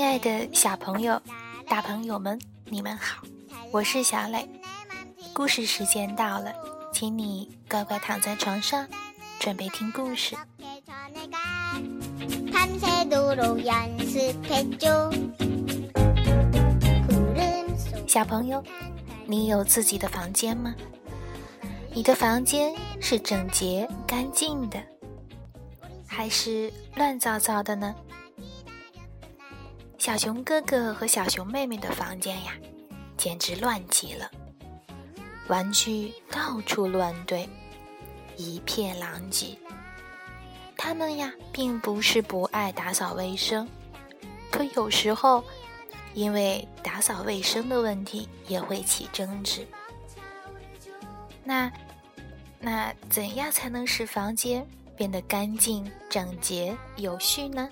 亲爱的小朋友、大朋友们，你们好，我是小磊。故事时间到了，请你乖乖躺在床上，准备听故事。小朋友，你有自己的房间吗？你的房间是整洁干净的，还是乱糟糟的呢？小熊哥哥和小熊妹妹的房间呀，简直乱极了，玩具到处乱堆，一片狼藉。他们呀，并不是不爱打扫卫生，可有时候，因为打扫卫生的问题，也会起争执。那，那怎样才能使房间变得干净、整洁、有序呢？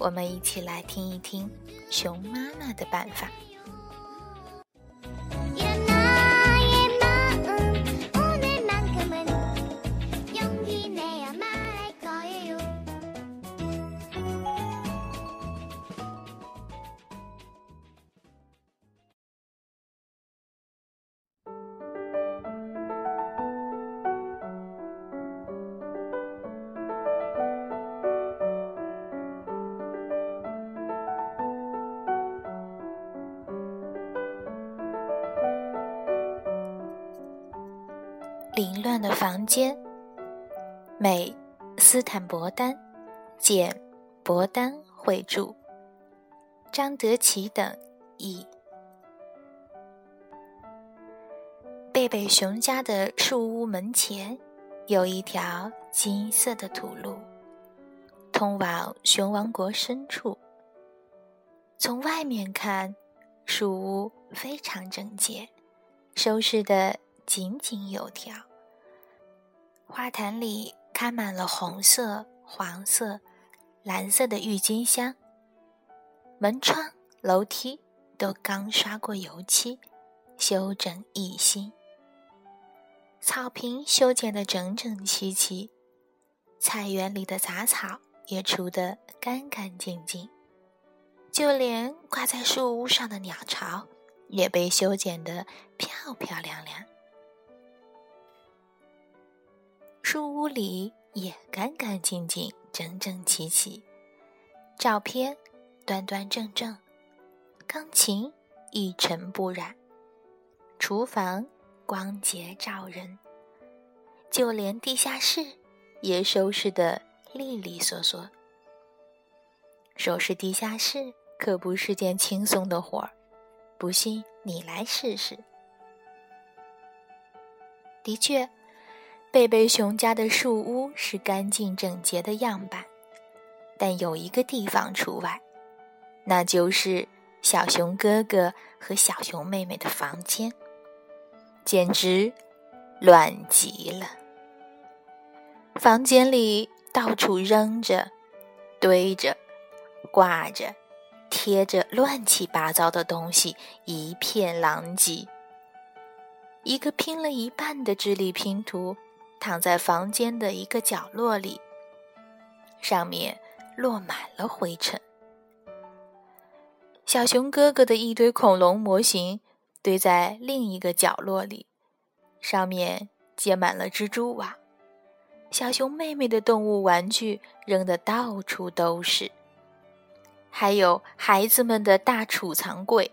我们一起来听一听熊妈妈的办法。凌乱的房间，美斯坦伯丹，简伯丹绘著，张德奇等译。贝贝熊家的树屋门前有一条金色的土路，通往熊王国深处。从外面看，树屋非常整洁，收拾的井井有条。花坛里开满了红色、黄色、蓝色的郁金香。门窗、楼梯都刚刷过油漆，修整一新。草坪修剪得整整齐齐，菜园里的杂草也除得干干净净，就连挂在树屋上的鸟巢也被修剪得漂漂亮亮。书屋里也干干净净、整整齐齐，照片端端正正，钢琴一尘不染，厨房光洁照人，就连地下室也收拾得利利索索。收拾地下室可不是件轻松的活儿，不信你来试试。的确。贝贝熊家的树屋是干净整洁的样板，但有一个地方除外，那就是小熊哥哥和小熊妹妹的房间，简直乱极了。房间里到处扔着、堆着、挂着、贴着乱七八糟的东西，一片狼藉。一个拼了一半的智力拼图。躺在房间的一个角落里，上面落满了灰尘。小熊哥哥的一堆恐龙模型堆在另一个角落里，上面结满了蜘蛛网。小熊妹妹的动物玩具扔得到处都是，还有孩子们的大储藏柜，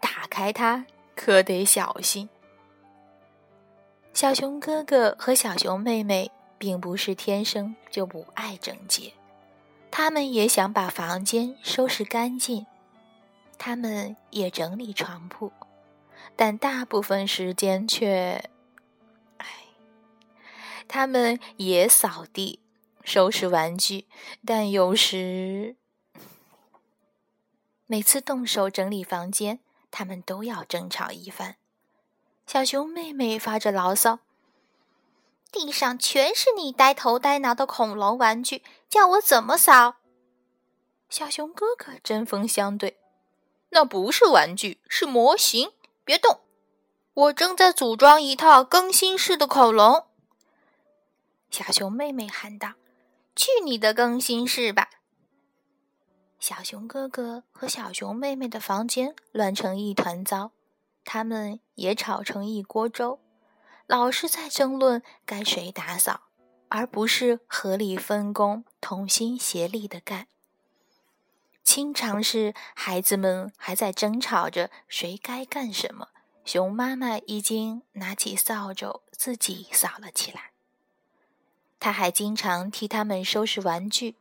打开它可得小心。小熊哥哥和小熊妹妹并不是天生就不爱整洁，他们也想把房间收拾干净，他们也整理床铺，但大部分时间却……唉，他们也扫地、收拾玩具，但有时每次动手整理房间，他们都要争吵一番。小熊妹妹发着牢骚：“地上全是你呆头呆脑的恐龙玩具，叫我怎么扫？”小熊哥哥针锋相对：“那不是玩具，是模型，别动！我正在组装一套更新式的恐龙。”小熊妹妹喊道：“去你的更新室吧！”小熊哥哥和小熊妹妹的房间乱成一团糟，他们也吵成一锅粥，老是在争论该谁打扫，而不是合理分工、同心协力的干。经常是孩子们还在争吵着谁该干什么，熊妈妈已经拿起扫帚自己扫了起来。他还经常替他们收拾玩具。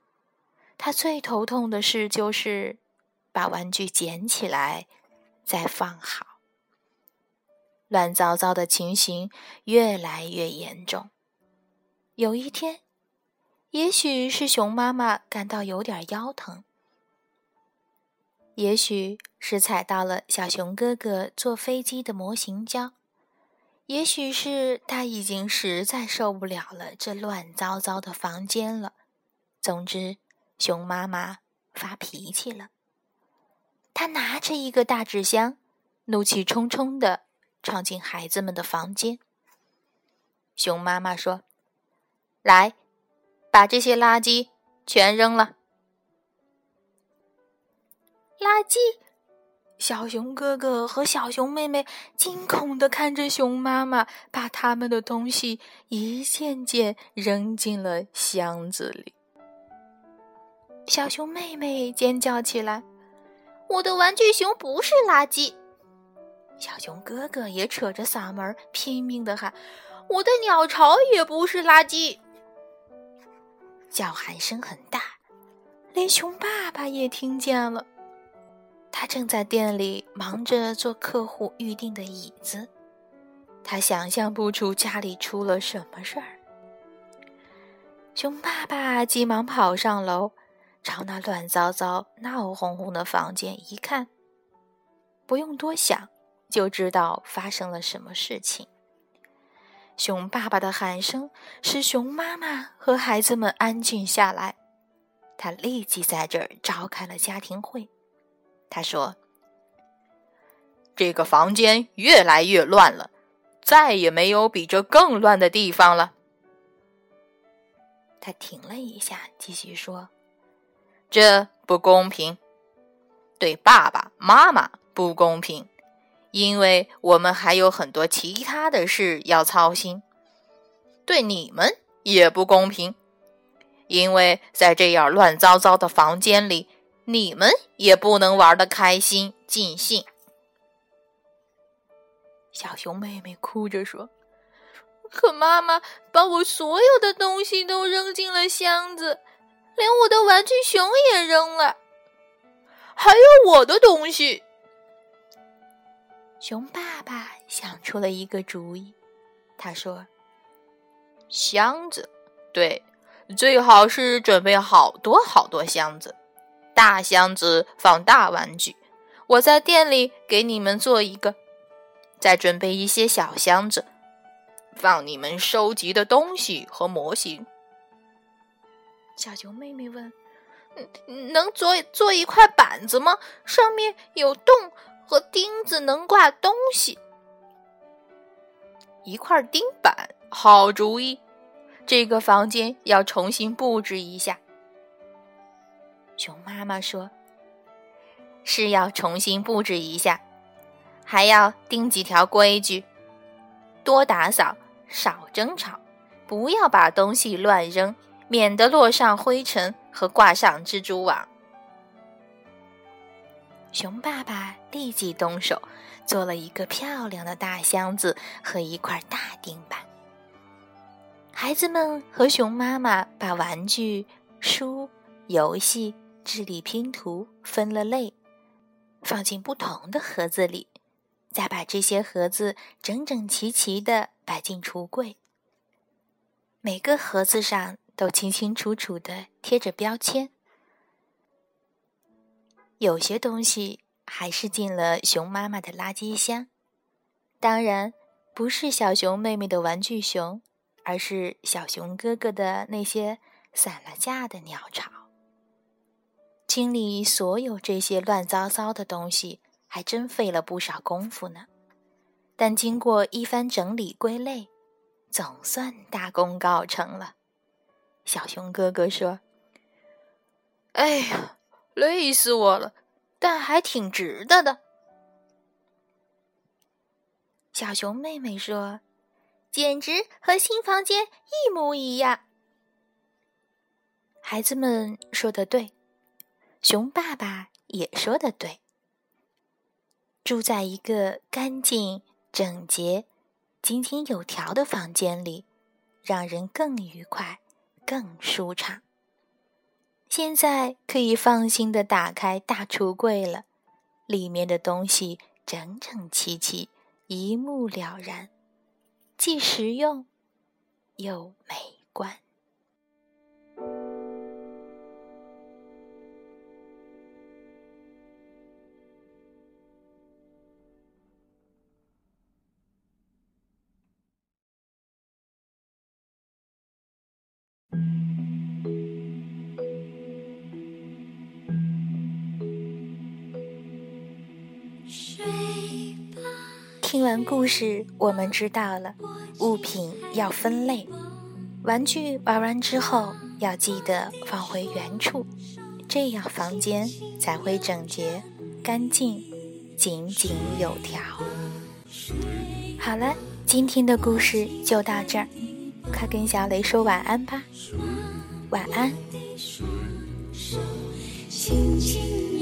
他最头痛的事就是把玩具捡起来再放好。乱糟糟的情形越来越严重。有一天，也许是熊妈妈感到有点腰疼，也许是踩到了小熊哥哥坐飞机的模型胶，也许是他已经实在受不了了这乱糟糟的房间了。总之。熊妈妈发脾气了，她拿着一个大纸箱，怒气冲冲的闯进孩子们的房间。熊妈妈说：“来，把这些垃圾全扔了。”垃圾！小熊哥哥和小熊妹妹惊恐的看着熊妈妈把他们的东西一件件扔进了箱子里。小熊妹妹尖叫起来：“我的玩具熊不是垃圾！”小熊哥哥也扯着嗓门拼命的喊：“我的鸟巢也不是垃圾！”叫喊声很大，连熊爸爸也听见了。他正在店里忙着做客户预定的椅子，他想象不出家里出了什么事儿。熊爸爸急忙跑上楼。朝那乱糟糟、闹哄哄的房间一看，不用多想，就知道发生了什么事情。熊爸爸的喊声使熊妈妈和孩子们安静下来。他立即在这儿召开了家庭会。他说：“这个房间越来越乱了，再也没有比这更乱的地方了。”他停了一下，继续说。这不公平，对爸爸妈妈不公平，因为我们还有很多其他的事要操心。对你们也不公平，因为在这样乱糟糟的房间里，你们也不能玩得开心尽兴。小熊妹妹哭着说：“可妈妈把我所有的东西都扔进了箱子。”连我的玩具熊也扔了，还有我的东西。熊爸爸想出了一个主意，他说：“箱子，对，最好是准备好多好多箱子，大箱子放大玩具。我在店里给你们做一个，再准备一些小箱子，放你们收集的东西和模型。”小熊妹妹问：“能做做一块板子吗？上面有洞和钉子，能挂东西。一块钉板，好主意。这个房间要重新布置一下。”熊妈妈说：“是要重新布置一下，还要定几条规矩：多打扫，少争吵，不要把东西乱扔。”免得落上灰尘和挂上蜘蛛网。熊爸爸立即动手，做了一个漂亮的大箱子和一块大钉板。孩子们和熊妈妈把玩具、书、游戏、智力拼图分了类，放进不同的盒子里，再把这些盒子整整齐齐的摆进橱柜。每个盒子上。都清清楚楚的贴着标签，有些东西还是进了熊妈妈的垃圾箱。当然，不是小熊妹妹的玩具熊，而是小熊哥哥的那些散了架的鸟巢。清理所有这些乱糟糟的东西，还真费了不少功夫呢。但经过一番整理归类，总算大功告成了。小熊哥哥说：“哎呀，累死我了，但还挺值得的。小熊妹妹说：“简直和新房间一模一样。”孩子们说的对，熊爸爸也说的对。住在一个干净、整洁、井井有条的房间里，让人更愉快、更舒畅。现在可以放心的打开大橱柜了，里面的东西整整齐齐，一目了然，既实用又美观。听完故事，我们知道了物品要分类，玩具玩完之后要记得放回原处，这样房间才会整洁、干净、井井有条。好了，今天的故事就到这儿，快跟小雷说晚安吧，晚安。轻轻